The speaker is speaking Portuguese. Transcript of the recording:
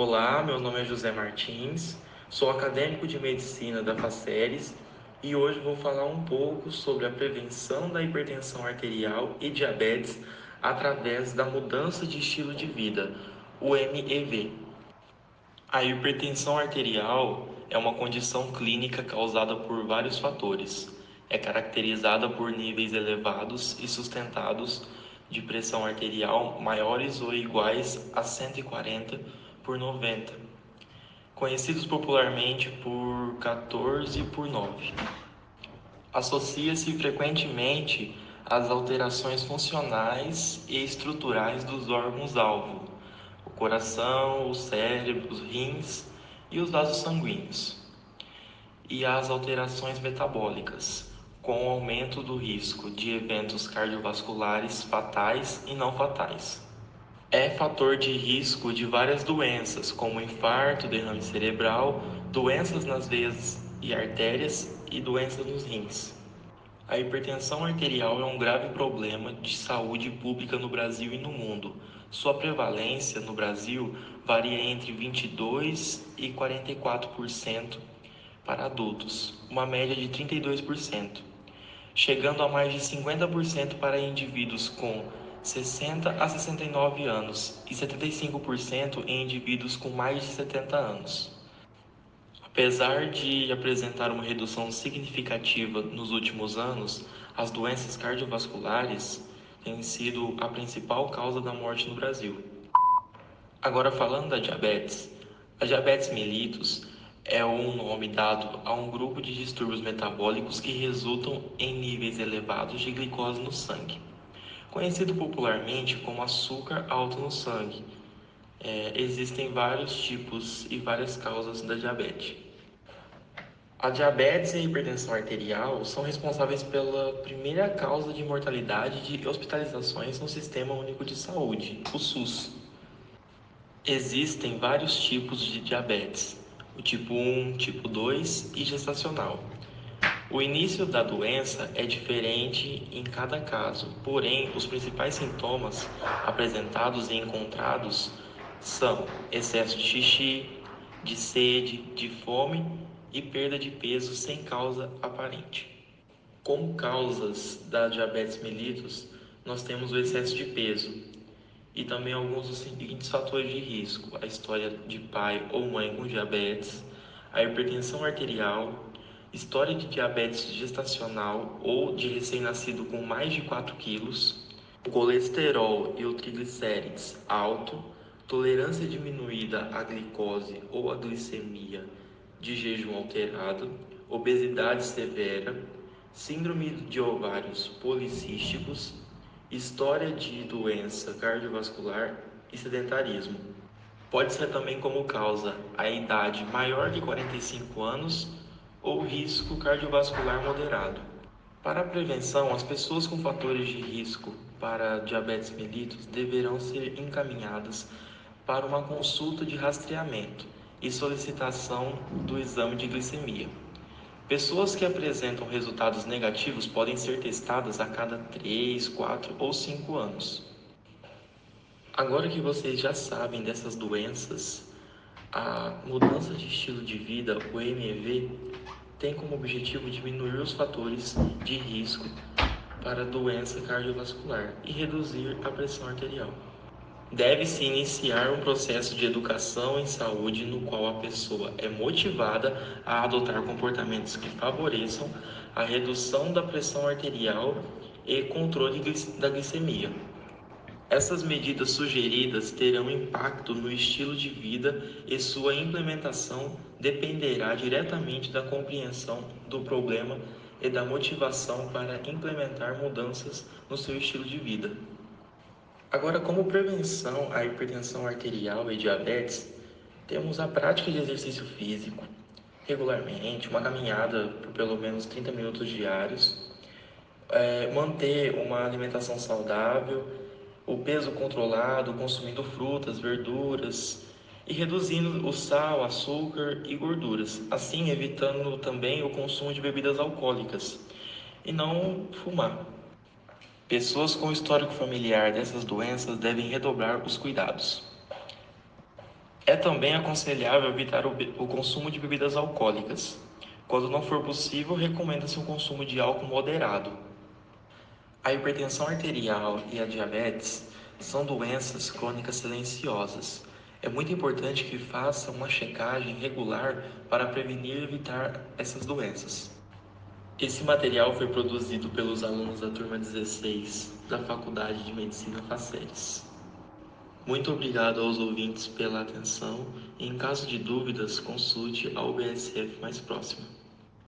Olá, meu nome é José Martins, sou acadêmico de medicina da FACERES e hoje vou falar um pouco sobre a prevenção da hipertensão arterial e diabetes através da mudança de estilo de vida, o MEV. A hipertensão arterial é uma condição clínica causada por vários fatores. É caracterizada por níveis elevados e sustentados de pressão arterial maiores ou iguais a 140 por 90, conhecidos popularmente por 14 por 9. Associa-se frequentemente às alterações funcionais e estruturais dos órgãos-alvo, o coração, o cérebro, os rins e os vasos sanguíneos, e às alterações metabólicas, com o aumento do risco de eventos cardiovasculares fatais e não fatais. É fator de risco de várias doenças, como infarto, derrame cerebral, doenças nas veias e artérias e doenças nos rins. A hipertensão arterial é um grave problema de saúde pública no Brasil e no mundo. Sua prevalência no Brasil varia entre 22 e 44% para adultos, uma média de 32%, chegando a mais de 50% para indivíduos com 60 a 69 anos e 75% em indivíduos com mais de 70 anos. Apesar de apresentar uma redução significativa nos últimos anos, as doenças cardiovasculares têm sido a principal causa da morte no Brasil. Agora falando da diabetes, a diabetes mellitus é um nome dado a um grupo de distúrbios metabólicos que resultam em níveis elevados de glicose no sangue conhecido popularmente como açúcar alto no sangue. É, existem vários tipos e várias causas da diabetes. A diabetes e a hipertensão arterial são responsáveis pela primeira causa de mortalidade de hospitalizações no Sistema Único de Saúde, o SUS. Existem vários tipos de diabetes, o tipo 1, tipo 2 e gestacional. O início da doença é diferente em cada caso, porém, os principais sintomas apresentados e encontrados são excesso de xixi, de sede, de fome e perda de peso sem causa aparente. Como causas da diabetes mellitus, nós temos o excesso de peso e também alguns dos seguintes fatores de risco: a história de pai ou mãe com diabetes, a hipertensão arterial, história de diabetes gestacional ou de recém-nascido com mais de 4 quilos, colesterol e o triglicérides alto, tolerância diminuída à glicose ou à glicemia de jejum alterado, obesidade severa, síndrome de ovários policísticos, história de doença cardiovascular e sedentarismo. Pode ser também como causa a idade maior de 45 anos ou risco cardiovascular moderado. Para a prevenção, as pessoas com fatores de risco para diabetes mellitus deverão ser encaminhadas para uma consulta de rastreamento e solicitação do exame de glicemia. Pessoas que apresentam resultados negativos podem ser testadas a cada 3, 4 ou 5 anos. Agora que vocês já sabem dessas doenças, a mudança de estilo de vida, o MEV, tem como objetivo diminuir os fatores de risco para doença cardiovascular e reduzir a pressão arterial. Deve-se iniciar um processo de educação em saúde no qual a pessoa é motivada a adotar comportamentos que favoreçam a redução da pressão arterial e controle da glicemia. Essas medidas sugeridas terão impacto no estilo de vida e sua implementação dependerá diretamente da compreensão do problema e da motivação para implementar mudanças no seu estilo de vida. Agora, como prevenção à hipertensão arterial e diabetes, temos a prática de exercício físico regularmente, uma caminhada por pelo menos 30 minutos diários, é, manter uma alimentação saudável o peso controlado, consumindo frutas, verduras e reduzindo o sal, açúcar e gorduras, assim evitando também o consumo de bebidas alcoólicas e não fumar. Pessoas com histórico familiar dessas doenças devem redobrar os cuidados. É também aconselhável evitar o, o consumo de bebidas alcoólicas. Quando não for possível, recomenda-se um consumo de álcool moderado. A hipertensão arterial e a diabetes são doenças crônicas silenciosas. É muito importante que faça uma checagem regular para prevenir e evitar essas doenças. Esse material foi produzido pelos alunos da turma 16 da Faculdade de Medicina Faceres. Muito obrigado aos ouvintes pela atenção e em caso de dúvidas, consulte a UBSF mais próxima.